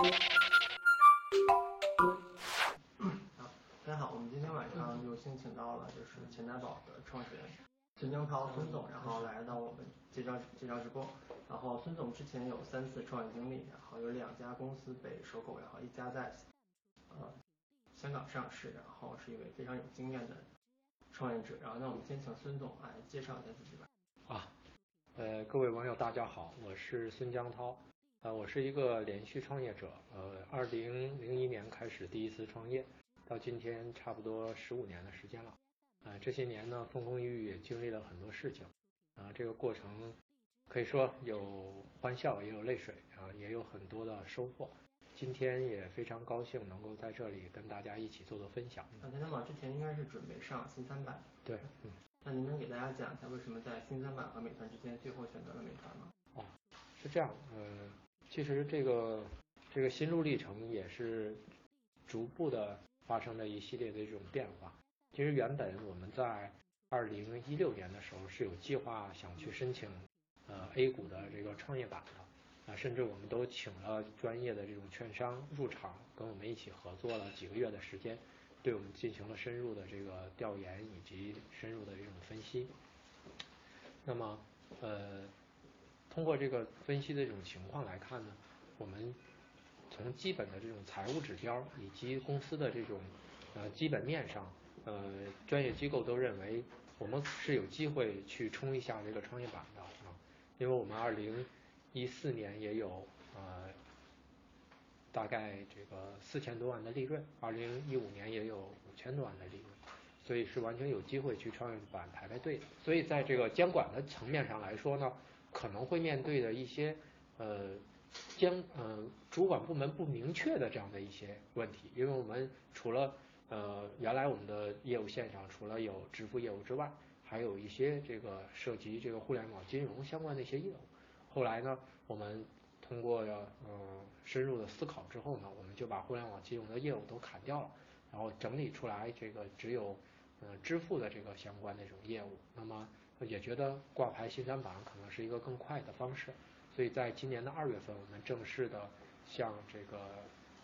好，大家好，我们今天晚上有幸请到了就是钱袋宝的创始人孙江涛孙总，然后来到我们这招这招直播。然后孙总之前有三次创业经历，然后有两家公司被收购，然后一家在呃香港上市，然后是一位非常有经验的创业者。然后那我们先请孙总来介绍一下自己吧。啊，呃，各位网友大家好，我是孙江涛，呃，我是一个连续创业者，呃，二零零一年开始第一次创业，到今天差不多十五年的时间了，啊，这些年呢风风雨雨也经历了很多事情，啊，这个过程可以说有欢笑也有泪水啊，也有很多的收获。今天也非常高兴能够在这里跟大家一起做做分享。啊，钱袋宝之前应该是准备上新三板。对，嗯。那您能给大家讲一下为什么在新三板和美团之间最后选择了美团吗？哦，是这样，呃，其实这个这个心路历程也是逐步的发生了一系列的这种变化。其实原本我们在二零一六年的时候是有计划想去申请呃 A 股的这个创业板的。啊，甚至我们都请了专业的这种券商入场，跟我们一起合作了几个月的时间，对我们进行了深入的这个调研以及深入的这种分析。那么，呃，通过这个分析的这种情况来看呢，我们从基本的这种财务指标以及公司的这种呃基本面上，呃，专业机构都认为我们是有机会去冲一下这个创业板的啊，因为我们二零。一四年也有呃大概这个四千多万的利润，二零一五年也有五千多万的利润，所以是完全有机会去创业板排排队的。所以在这个监管的层面上来说呢，可能会面对的一些呃监呃主管部门不明确的这样的一些问题，因为我们除了呃原来我们的业务线上除了有支付业务之外，还有一些这个涉及这个互联网金融相关的一些业务。后来呢，我们通过嗯深入的思考之后呢，我们就把互联网金融的业务都砍掉了，然后整理出来这个只有嗯支付的这个相关的这种业务。那么也觉得挂牌新三板可能是一个更快的方式，所以在今年的二月份，我们正式的向这个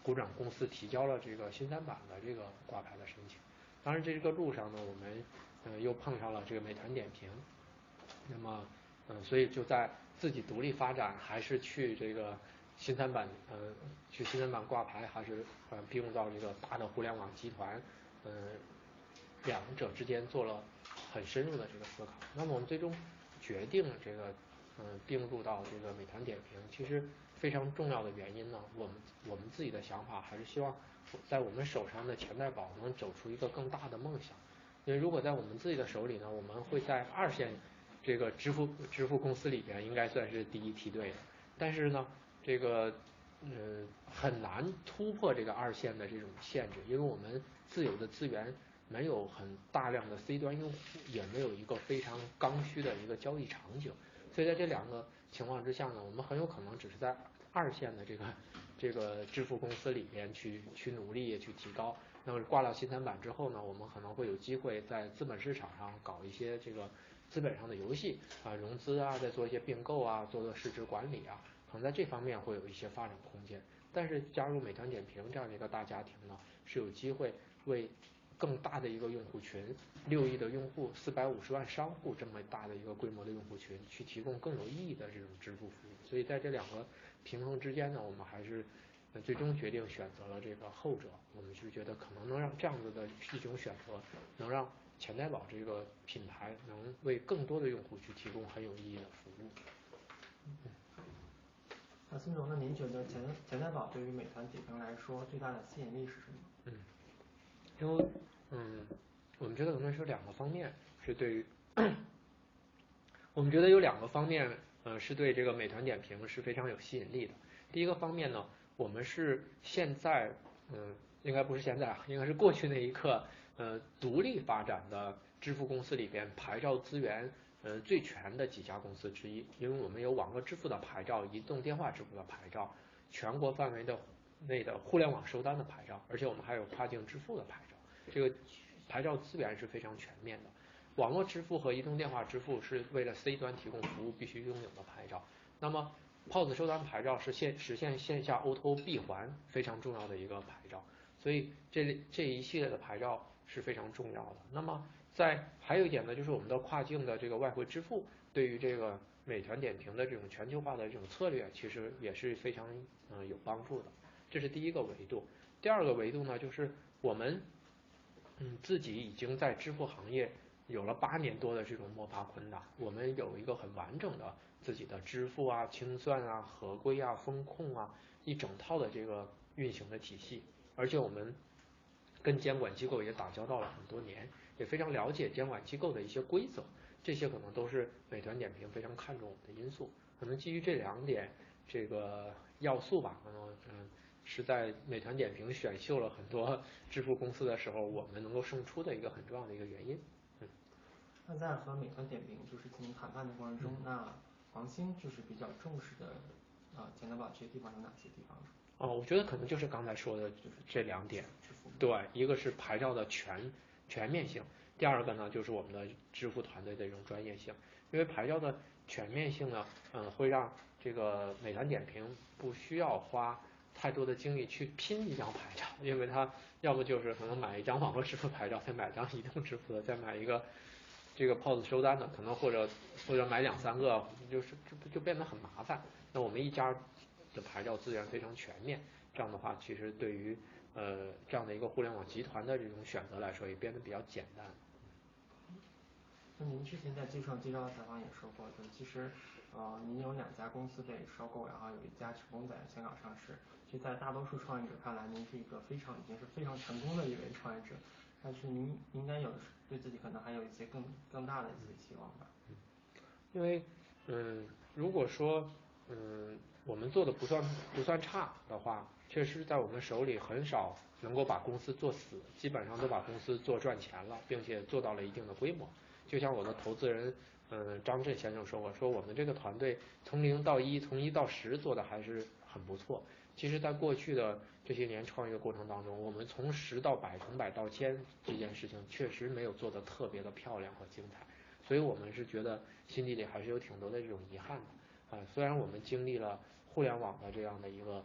股转公司提交了这个新三板的这个挂牌的申请。当然，这个路上呢，我们嗯又碰上了这个美团点评，那么。嗯，所以就在自己独立发展，还是去这个新三板，呃，去新三板挂牌，还是呃并入到这个大的互联网集团，嗯，两者之间做了很深入的这个思考。那么我们最终决定这个，嗯，并入到这个美团点评，其实非常重要的原因呢，我们我们自己的想法还是希望在我们手上的钱袋宝能走出一个更大的梦想。因为如果在我们自己的手里呢，我们会在二线。这个支付支付公司里边应该算是第一梯队的，但是呢，这个呃很难突破这个二线的这种限制，因为我们自有的资源没有很大量的 C 端用户，也没有一个非常刚需的一个交易场景，所以在这两个情况之下呢，我们很有可能只是在二线的这个这个支付公司里边去去努力去提高。那么挂了新三板之后呢，我们可能会有机会在资本市场上搞一些这个。资本上的游戏啊，融资啊，再做一些并购啊，做做市值管理啊，可能在这方面会有一些发展空间。但是加入美团点评这样的一个大家庭呢，是有机会为更大的一个用户群，六亿的用户，四百五十万商户这么大的一个规模的用户群，去提供更有意义的这种支付服务。所以在这两个平衡之间呢，我们还是最终决定选择了这个后者。我们是觉得可能能让这样子的一种选择，能让。钱袋宝这个品牌能为更多的用户去提供很有意义的服务。那孙总，那您觉得钱钱袋宝对于美团点评来说最大的吸引力是什么？嗯，因为嗯，我们觉得可能是两个方面是对于，我们觉得有两个方面呃是对这个美团点评是非常有吸引力的。第一个方面呢，我们是现在嗯，应该不是现在啊，应该是过去那一刻。呃，独立发展的支付公司里边，牌照资源呃最全的几家公司之一，因为我们有网络支付的牌照、移动电话支付的牌照、全国范围的内的互联网收单的牌照，而且我们还有跨境支付的牌照，这个牌照资源是非常全面的。网络支付和移动电话支付是为了 C 端提供服务必须拥有的牌照。那么，POS 收单牌照是线实现线下 O2O 闭环非常重要的一个牌照，所以这这一系列的牌照是非常重要的。那么在还有一点呢，就是我们的跨境的这个外汇支付，对于这个美团点评的这种全球化的这种策略，其实也是非常嗯有帮助的。这是第一个维度。第二个维度呢，就是我们嗯自己已经在支付行业有了八年多的这种摸爬滚打，我们有一个很完整的。自己的支付啊、清算啊、合规啊、风控啊，一整套的这个运行的体系，而且我们跟监管机构也打交道了很多年，也非常了解监管机构的一些规则，这些可能都是美团点评非常看重我们的因素。可能基于这两点这个要素吧，可能嗯是在美团点评选秀了很多 支付公司的时候，我们能够胜出的一个很重要的一个原因。嗯。那在和美团点评就是进行谈判的过程中，那黄鑫就是比较重视的，啊，钱德堡这些地方有哪些地方？哦，我觉得可能就是刚才说的，就是这两点。对，一个是牌照的全全面性，第二个呢就是我们的支付团队的这种专业性。因为牌照的全面性呢，嗯，会让这个美团点评不需要花太多的精力去拼一张牌照，因为他要么就是可能买一张网络支付牌照，再买张移动支付的，再买一个。这个 POS 收单的可能或者或者买两三个，就是就就变得很麻烦。那我们一家的牌照资源非常全面，这样的话其实对于呃这样的一个互联网集团的这种选择来说也变得比较简单。您之前在接受介绍采访也说过，就其实呃您有两家公司被收购，然后有一家成功在香港上市。其实，在大多数创业者看来，您是一个非常已经是非常成功的一位创业者。但是您应该有对自己可能还有一些更更大的一些期望吧？因为嗯，如果说嗯我们做的不算不算差的话，确实在我们手里很少能够把公司做死，基本上都把公司做赚钱了，并且做到了一定的规模。就像我的投资人嗯张震先生说过，说我们这个团队从零到一，从一到十做的还是很不错。其实，在过去的这些年创业过程当中，我们从十到百，从百到千这件事情，确实没有做的特别的漂亮和精彩，所以我们是觉得心底里还是有挺多的这种遗憾的。啊，虽然我们经历了互联网的这样的一个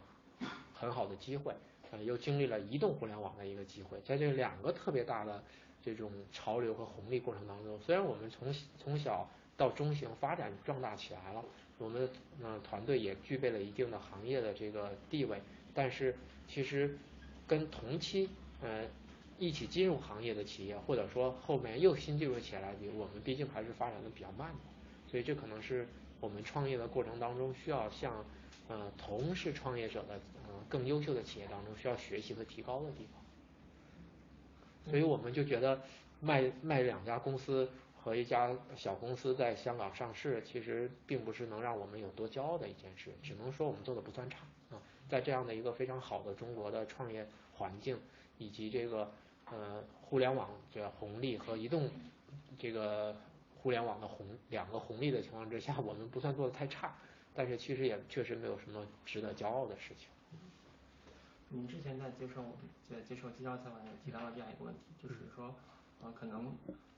很好的机会，呃，又经历了移动互联网的一个机会，在这两个特别大的这种潮流和红利过程当中，虽然我们从从小到中型发展壮大起来了。我们呃团队也具备了一定的行业的这个地位，但是其实跟同期呃一起进入行业的企业，或者说后面又新进入企业来比，我们毕竟还是发展的比较慢的，所以这可能是我们创业的过程当中需要向呃同是创业者的呃更优秀的企业当中需要学习和提高的地方。所以我们就觉得卖卖两家公司。和一家小公司在香港上市，其实并不是能让我们有多骄傲的一件事，只能说我们做的不算差啊。在这样的一个非常好的中国的创业环境，以及这个呃互联网的红利和移动这个互联网的红两个红利的情况之下，我们不算做的太差，但是其实也确实没有什么值得骄傲的事情。您之前在接受在接受介绍采访时提到了这样一个问题，就是说呃可能。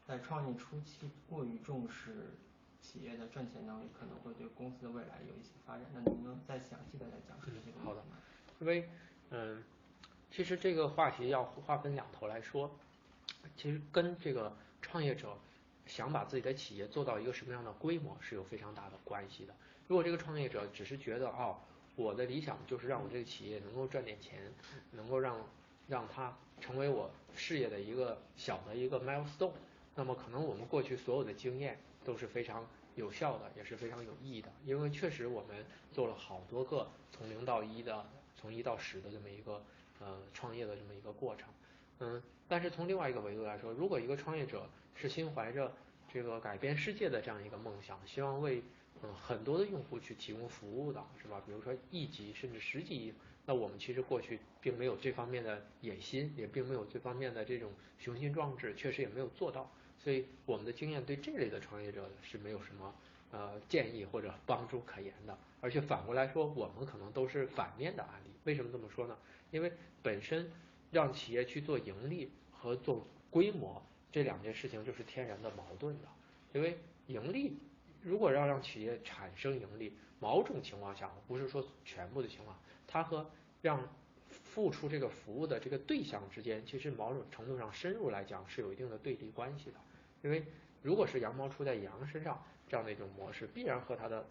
在创业初期过于重视企业的赚钱能力，可能会对公司的未来有一些发展。那能不能再详细的来讲述这个？好的，因为嗯，其实这个话题要划分两头来说，其实跟这个创业者想把自己的企业做到一个什么样的规模是有非常大的关系的。如果这个创业者只是觉得哦，我的理想就是让我这个企业能够赚点钱，能够让让它成为我事业的一个小的一个 milestone。那么可能我们过去所有的经验都是非常有效的，也是非常有意义的，因为确实我们做了好多个从零到一的，从一到十的这么一个呃创业的这么一个过程，嗯，但是从另外一个维度来说，如果一个创业者是心怀着这个改变世界的这样一个梦想，希望为嗯很多的用户去提供服务的，是吧？比如说亿级甚至十级，那我们其实过去并没有这方面的野心，也并没有这方面的这种雄心壮志，确实也没有做到。所以我们的经验对这类的创业者是没有什么呃建议或者帮助可言的，而且反过来说，我们可能都是反面的案例。为什么这么说呢？因为本身让企业去做盈利和做规模这两件事情就是天然的矛盾的。因为盈利如果要让企业产生盈利，某种情况下，不是说全部的情况，它和让付出这个服务的这个对象之间，其实某种程度上深入来讲是有一定的对立关系的。因为如果是羊毛出在羊身上这样的一种模式，必然和它的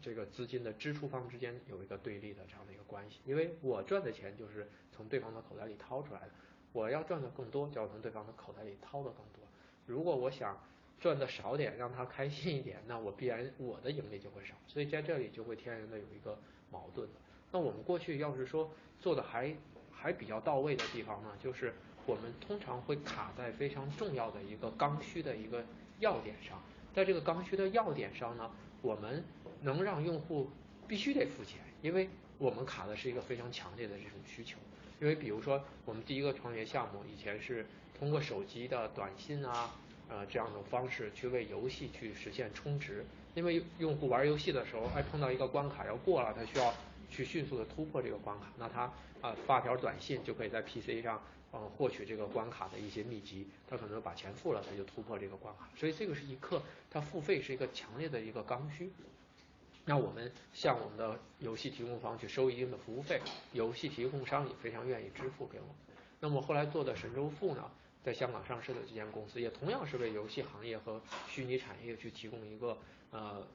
这个资金的支出方之间有一个对立的这样的一个关系。因为我赚的钱就是从对方的口袋里掏出来的，我要赚的更多，就要从对方的口袋里掏的更多。如果我想赚的少点，让他开心一点，那我必然我的盈利就会少，所以在这里就会天然的有一个矛盾。那我们过去要是说做的还还比较到位的地方呢，就是我们通常会卡在非常重要的一个刚需的一个要点上，在这个刚需的要点上呢，我们能让用户必须得付钱，因为我们卡的是一个非常强烈的这种需求。因为比如说我们第一个创业项目以前是。通过手机的短信啊，呃这样的方式去为游戏去实现充值，因为用户玩游戏的时候，哎碰到一个关卡要过了，他需要去迅速的突破这个关卡，那他啊发条短信就可以在 PC 上嗯获取这个关卡的一些秘籍，他可能把钱付了，他就突破这个关卡，所以这个是一刻他付费是一个强烈的一个刚需，那我们向我们的游戏提供方去收一定的服务费，游戏提供商也非常愿意支付给我们，那么后来做的神州付呢？在香港上市的这间公司，也同样是为游戏行业和虚拟产业去提供一个呃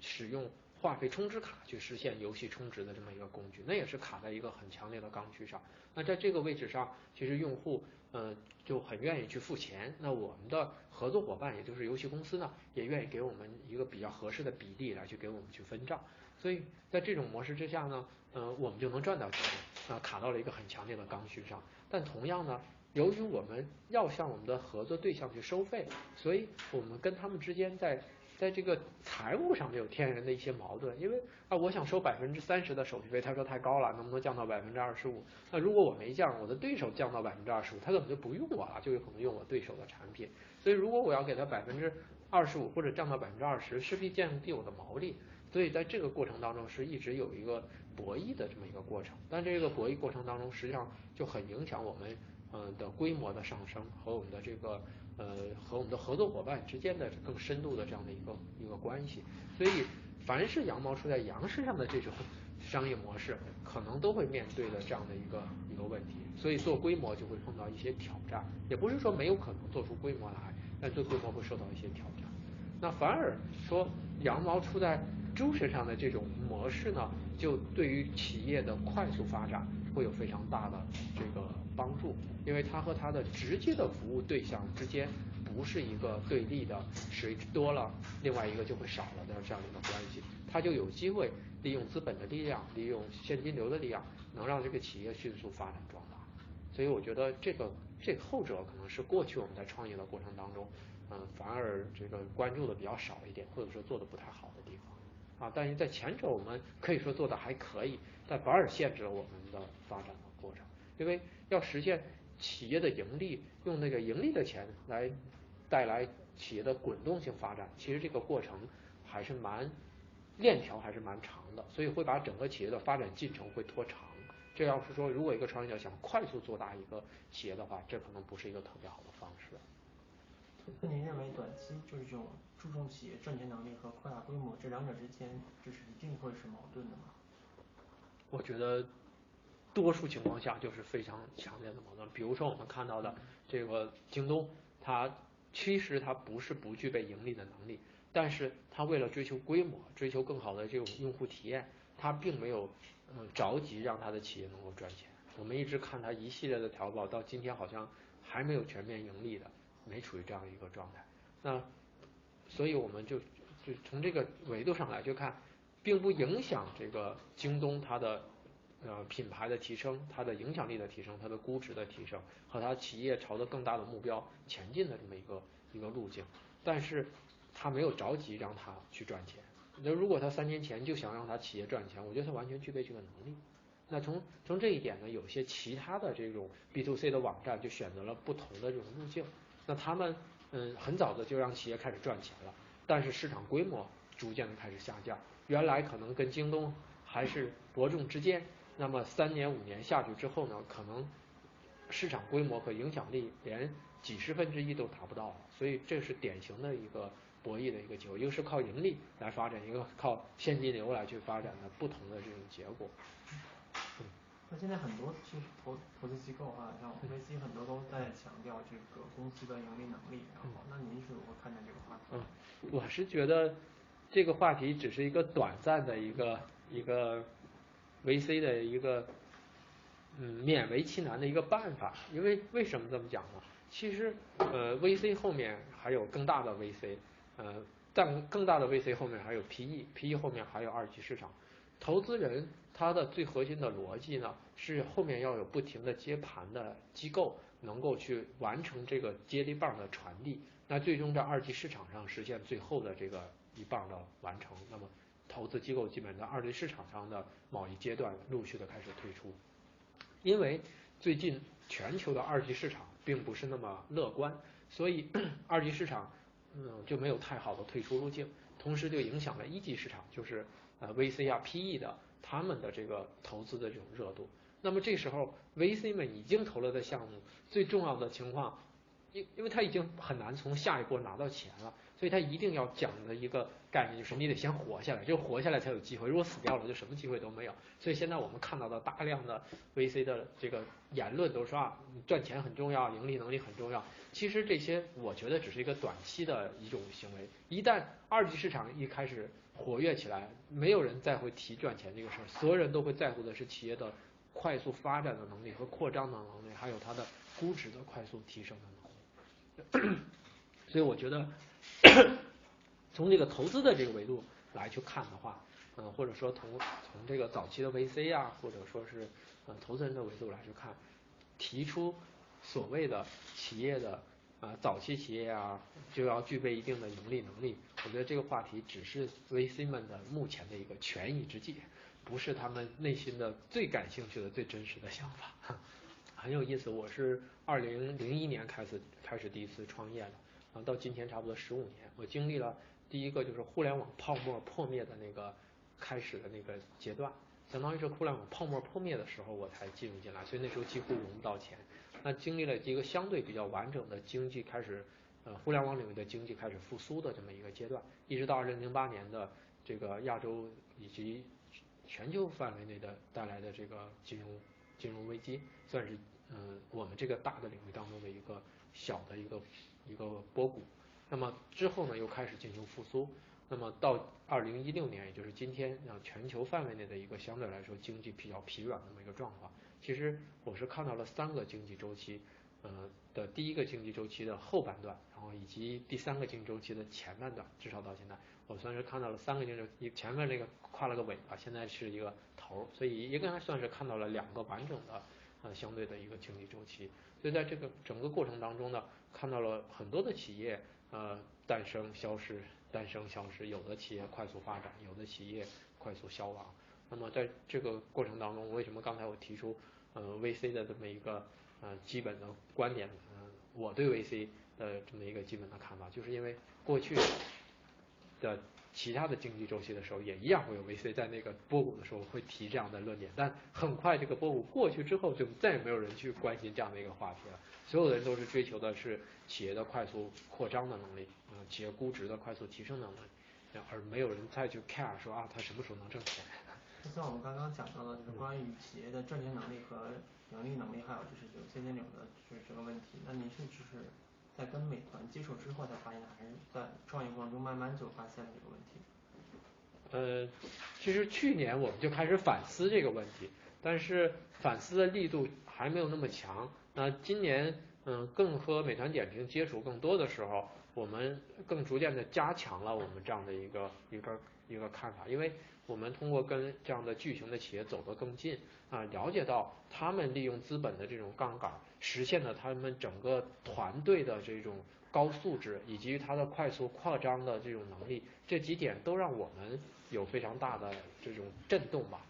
使用话费充值卡去实现游戏充值的这么一个工具，那也是卡在一个很强烈的刚需上。那在这个位置上，其实用户呃就很愿意去付钱，那我们的合作伙伴也就是游戏公司呢，也愿意给我们一个比较合适的比例来去给我们去分账。所以在这种模式之下呢，呃我们就能赚到钱，啊卡到了一个很强烈的刚需上。但同样呢。由于我们要向我们的合作对象去收费，所以我们跟他们之间在在这个财务上面有天然的一些矛盾。因为啊，我想收百分之三十的手续费，他说太高了，能不能降到百分之二十五？那如果我没降，我的对手降到百分之二十五，他根本就不用我了，就有可能用我对手的产品。所以如果我要给他百分之二十五或者降到百分之二十，势必降低我的毛利。所以在这个过程当中是一直有一个博弈的这么一个过程。但这个博弈过程当中，实际上就很影响我们。嗯的规模的上升和我们的这个呃和我们的合作伙伴之间的更深度的这样的一个一个关系，所以凡是羊毛出在羊身上的这种商业模式，可能都会面对的这样的一个一个问题，所以做规模就会碰到一些挑战，也不是说没有可能做出规模来，但做规模会受到一些挑战。那反而说羊毛出在猪身上的这种模式呢，就对于企业的快速发展会有非常大的这个。帮助，因为它和它的直接的服务对象之间不是一个对立的，谁多了，另外一个就会少了的这样一个关系，它就有机会利用资本的力量，利用现金流的力量，能让这个企业迅速发展壮大。所以我觉得这个这后者可能是过去我们在创业的过程当中，嗯，反而这个关注的比较少一点，或者说做的不太好的地方。啊，但是在前者我们可以说做的还可以，但反而限制了我们的发展的过程，因为。要实现企业的盈利，用那个盈利的钱来带来企业的滚动性发展，其实这个过程还是蛮链条还是蛮长的，所以会把整个企业的发展进程会拖长。这要是说，如果一个创业者想快速做大一个企业的话，这可能不是一个特别好的方式。那您认为短期就是这种注重企业赚钱能力和扩大规模这两者之间，就是一定会是矛盾的吗？我觉得。多数情况下就是非常强烈的矛盾，比如说我们看到的这个京东，它其实它不是不具备盈利的能力，但是它为了追求规模，追求更好的这种用户体验，它并没有嗯着急让它的企业能够赚钱。我们一直看它一系列的淘宝，到今天好像还没有全面盈利的，没处于这样一个状态。那所以我们就就从这个维度上来就看，并不影响这个京东它的。呃，品牌的提升，它的影响力的提升，它的估值的提升，和它企业朝着更大的目标前进的这么一个一个路径，但是他没有着急让他去赚钱。那如果他三年前就想让他企业赚钱，我觉得他完全具备这个能力。那从从这一点呢，有些其他的这种 B to C 的网站就选择了不同的这种路径。那他们嗯很早的就让企业开始赚钱了，但是市场规模逐渐的开始下降。原来可能跟京东还是伯仲之间。那么三年五年下去之后呢，可能市场规模和影响力连几十分之一都达不到，所以这是典型的一个博弈的一个结果，一个是靠盈利来发展，一个靠现金流来去发展的不同的这种结果。那现在很多其实投投资机构啊，像 VC 很多都在强调这个公司的盈利能力，然后那您是如何看待这个话题？嗯，我是觉得这个话题只是一个短暂的一个一个 VC 的一个嗯勉为其难的一个办法，因为为什么这么讲呢？其实呃 VC 后面还有更大的 VC，呃但更大的 VC 后面还有 PE，PE 后面还有二级市场，投资人。他的最核心的逻辑呢，是后面要有不停的接盘的机构，能够去完成这个接力棒的传递，那最终在二级市场上实现最后的这个一棒的完成。那么投资机构基本在二级市场上的某一阶段陆续的开始退出，因为最近全球的二级市场并不是那么乐观，所以 二级市场嗯就没有太好的退出路径，同时就影响了一级市场，就是呃 VC 啊 PE 的。他们的这个投资的这种热度，那么这时候 VC 们已经投了的项目，最重要的情况，因因为他已经很难从下一波拿到钱了，所以他一定要讲的一个概念就是你得先活下来，就活下来才有机会，如果死掉了就什么机会都没有。所以现在我们看到的大量的 VC 的这个言论都说啊，赚钱很重要，盈利能力很重要。其实这些我觉得只是一个短期的一种行为，一旦二级市场一开始。活跃起来，没有人再会提赚钱这个事儿，所有人都会在乎的是企业的快速发展的能力和扩张的能力，还有它的估值的快速提升的能力。所以我觉得，从这个投资的这个维度来去看的话，嗯，或者说从从这个早期的 VC 啊，或者说是呃投资人的维度来去看，提出所谓的企业的。啊，早期企业啊，就要具备一定的盈利能力。我觉得这个话题只是 VC 们的目前的一个权宜之计，不是他们内心的最感兴趣的、最真实的想法。很有意思，我是二零零一年开始开始第一次创业的，啊，到今天差不多十五年，我经历了第一个就是互联网泡沫破灭的那个开始的那个阶段，相当于是互联网泡沫破灭的时候我才进入进来，所以那时候几乎融不到钱。那经历了一个相对比较完整的经济开始，呃，互联网领域的经济开始复苏的这么一个阶段，一直到二零零八年的这个亚洲以及全球范围内的带来的这个金融金融危机，算是嗯我们这个大的领域当中的一个小的一个一个波谷。那么之后呢，又开始进行复苏。那么到二零一六年，也就是今天，让全球范围内的一个相对来说经济比较疲软的这么一个状况。其实我是看到了三个经济周期，呃的第一个经济周期的后半段，然后以及第三个经济周期的前半段，至少到现在，我算是看到了三个经济，一前面那个跨了个尾巴，现在是一个头，所以应该算是看到了两个完整的呃相对的一个经济周期。所以在这个整个过程当中呢，看到了很多的企业呃诞生、消失、诞生、消失，有的企业快速发展，有的企业快速消亡。那么在这个过程当中，为什么刚才我提出呃 VC 的这么一个呃基本的观点？嗯，我对 VC 的这么一个基本的看法，就是因为过去的其他的经济周期的时候，也一样会有 VC 在那个波谷的时候会提这样的论点，但很快这个波谷过去之后，就再也没有人去关心这样的一个话题了。所有的人都是追求的是企业的快速扩张的能力，嗯，企业估值的快速提升能力，而没有人再去 care 说啊，它什么时候能挣钱。就像我们刚刚讲到的，就是关于企业的赚钱能力和盈利能力，还有就是有现金流的，就是这个问题。那您是就是在跟美团接触之后才发现，还是在创业过程中慢慢就发现了这个问题？呃，其实去年我们就开始反思这个问题，但是反思的力度还没有那么强。那今年嗯，更和美团点评接触更多的时候，我们更逐渐的加强了我们这样的一个一个一个看法，因为。我们通过跟这样的巨型的企业走得更近啊，了解到他们利用资本的这种杠杆，实现了他们整个团队的这种高素质，以及它的快速扩张的这种能力，这几点都让我们有非常大的这种震动吧。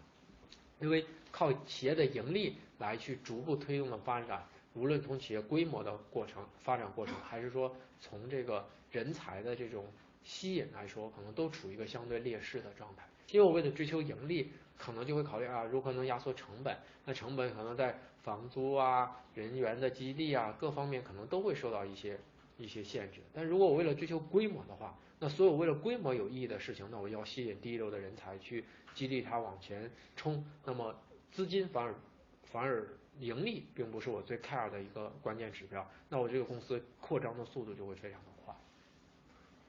因为靠企业的盈利来去逐步推动的发展，无论从企业规模的过程发展过程，还是说从这个人才的这种吸引来说，可能都处于一个相对劣势的状态。因为我为了追求盈利，可能就会考虑啊，如何能压缩成本？那成本可能在房租啊、人员的激励啊各方面，可能都会受到一些一些限制。但如果我为了追求规模的话，那所有为了规模有意义的事情，那我要吸引第一流的人才去激励他往前冲，那么资金反而反而盈利并不是我最 care 的一个关键指标，那我这个公司扩张的速度就会非常。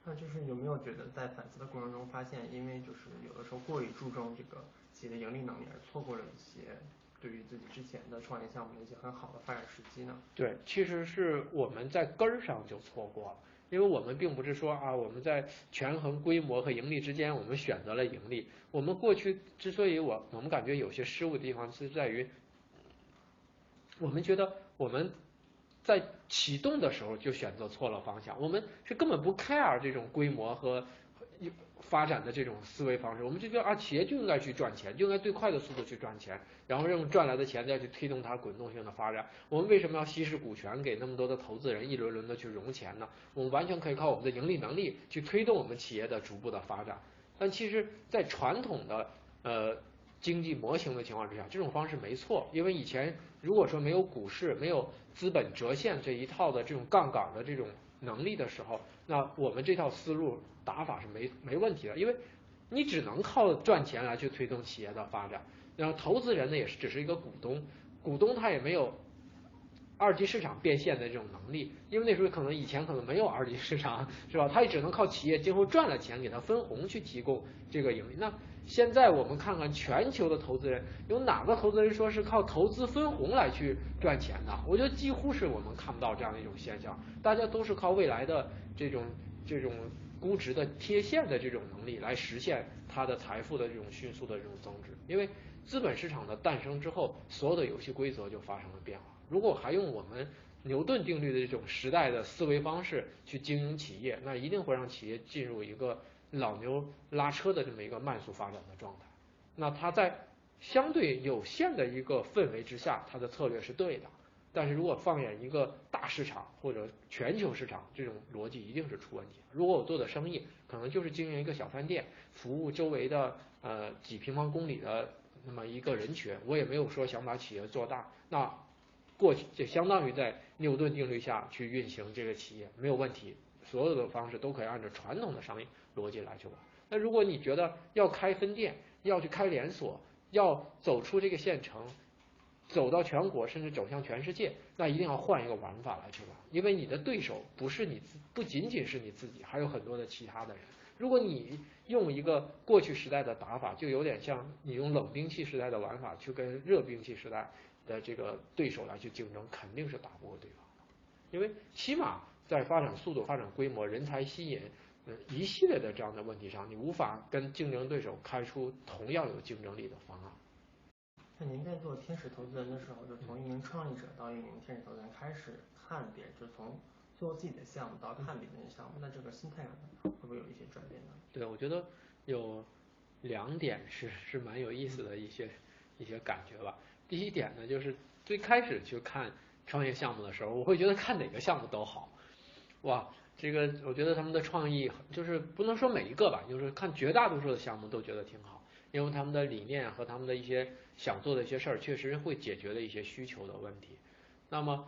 那就是有没有觉得在反思的过程中发现，因为就是有的时候过于注重这个企业的盈利能力，而错过了一些对于自己之前的创业项目的一些很好的发展时机呢？对，其实是我们在根儿上就错过了。因为我们并不是说啊，我们在权衡规模和盈利之间，我们选择了盈利。我们过去之所以我我们感觉有些失误的地方，是在于我们觉得我们在启动的时候就选择错了方向，我们是根本不 care 这种规模和。发展的这种思维方式，我们就觉得啊，企业就应该去赚钱，就应该最快的速度去赚钱，然后用赚来的钱再去推动它滚动性的发展。我们为什么要稀释股权给那么多的投资人一轮轮的去融钱呢？我们完全可以靠我们的盈利能力去推动我们企业的逐步的发展。但其实，在传统的呃经济模型的情况之下，这种方式没错，因为以前如果说没有股市、没有资本折现这一套的这种杠杆的这种能力的时候，那我们这套思路。打法是没没问题的，因为你只能靠赚钱来去推动企业的发展，然后投资人呢也是只是一个股东，股东他也没有二级市场变现的这种能力，因为那时候可能以前可能没有二级市场，是吧？他也只能靠企业今后赚了钱给他分红去提供这个盈利。那现在我们看看全球的投资人，有哪个投资人说是靠投资分红来去赚钱的？我觉得几乎是我们看不到这样的一种现象，大家都是靠未来的这种这种。估值的贴现的这种能力来实现它的财富的这种迅速的这种增值，因为资本市场的诞生之后，所有的游戏规则就发生了变化。如果还用我们牛顿定律的这种时代的思维方式去经营企业，那一定会让企业进入一个老牛拉车的这么一个慢速发展的状态。那它在相对有限的一个氛围之下，它的策略是对的。但是如果放眼一个大市场或者全球市场，这种逻辑一定是出问题。如果我做的生意可能就是经营一个小饭店，服务周围的呃几平方公里的那么一个人群，我也没有说想把企业做大，那过去就相当于在牛顿定律下去运行这个企业没有问题，所有的方式都可以按照传统的商业逻辑来去玩。那如果你觉得要开分店，要去开连锁，要走出这个县城。走到全国，甚至走向全世界，那一定要换一个玩法来去玩，因为你的对手不是你自，不仅仅是你自己，还有很多的其他的人。如果你用一个过去时代的打法，就有点像你用冷兵器时代的玩法去跟热兵器时代的这个对手来去竞争，肯定是打不过对方的。因为起码在发展速度、发展规模、人才吸引，嗯，一系列的这样的问题上，你无法跟竞争对手开出同样有竞争力的方案。那您在做天使投资人的时候，就从一名创业者到一名天使投资人开始看别人，就从做自己的项目到看别人的项目，那这个心态上会不会有一些转变呢？对，我觉得有两点是是蛮有意思的一些一些感觉吧。第一点呢，就是最开始去看创业项目的时候，我会觉得看哪个项目都好，哇，这个我觉得他们的创意就是不能说每一个吧，就是看绝大多数的项目都觉得挺好，因为他们的理念和他们的一些。想做的一些事儿，确实会解决的一些需求的问题。那么，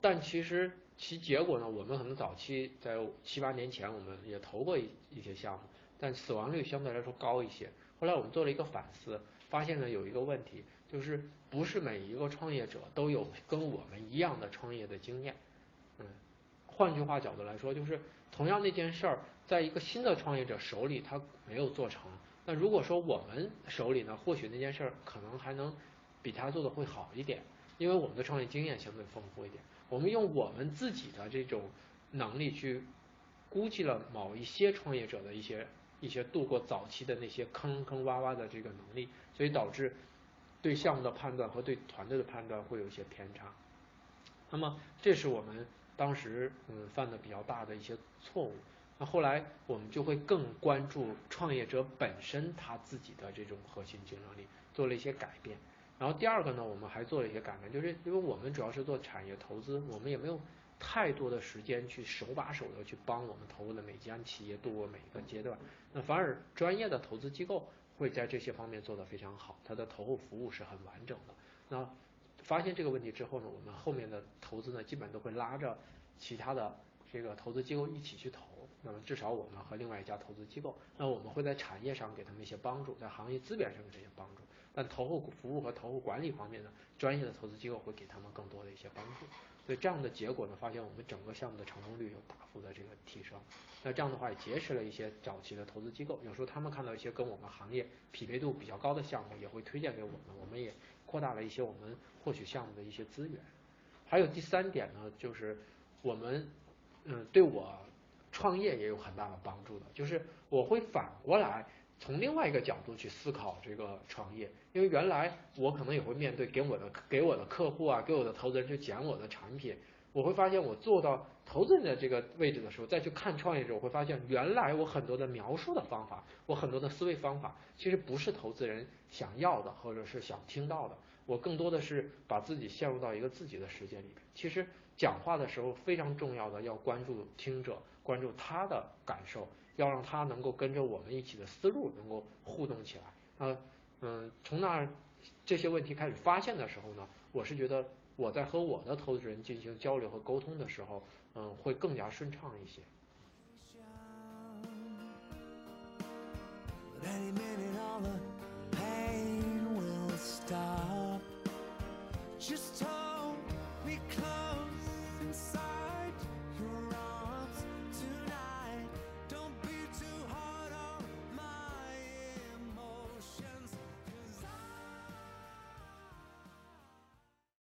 但其实其结果呢？我们可能早期在七八年前，我们也投过一一些项目，但死亡率相对来说高一些。后来我们做了一个反思，发现呢有一个问题，就是不是每一个创业者都有跟我们一样的创业的经验。换句话角度来说，就是同样那件事儿，在一个新的创业者手里，他没有做成。那如果说我们手里呢，或许那件事儿可能还能比他做的会好一点，因为我们的创业经验相对丰富一点。我们用我们自己的这种能力去估计了某一些创业者的一些一些度过早期的那些坑坑洼洼的这个能力，所以导致对项目的判断和对团队的判断会有一些偏差。那么这是我们当时嗯犯的比较大的一些错误。那后来我们就会更关注创业者本身他自己的这种核心竞争力，做了一些改变。然后第二个呢，我们还做了一些改变，就是因为我们主要是做产业投资，我们也没有太多的时间去手把手的去帮我们投入的每家企业度过每一个阶段。那反而专业的投资机构会在这些方面做得非常好，它的投后服务是很完整的。那发现这个问题之后呢，我们后面的投资呢，基本都会拉着其他的。这个投资机构一起去投。那么至少我们和另外一家投资机构，那我们会在产业上给他们一些帮助，在行业资源上给一些帮助。但投后服务和投后管理方面呢，专业的投资机构会给他们更多的一些帮助。所以这样的结果呢，发现我们整个项目的成功率有大幅的这个提升。那这样的话也结识了一些早期的投资机构，有时候他们看到一些跟我们行业匹配度比较高的项目，也会推荐给我们，我们也扩大了一些我们获取项目的一些资源。还有第三点呢，就是我们嗯对我。创业也有很大的帮助的，就是我会反过来从另外一个角度去思考这个创业，因为原来我可能也会面对给我的给我的客户啊，给我的投资人去讲我的产品，我会发现我做到投资人的这个位置的时候，再去看创业者，我会发现原来我很多的描述的方法，我很多的思维方法，其实不是投资人想要的或者是想听到的，我更多的是把自己陷入到一个自己的世界里边。其实讲话的时候非常重要的要关注听者。关注他的感受，要让他能够跟着我们一起的思路能够互动起来。呃，嗯，从那儿这些问题开始发现的时候呢，我是觉得我在和我的投资人进行交流和沟通的时候，嗯，会更加顺畅一些。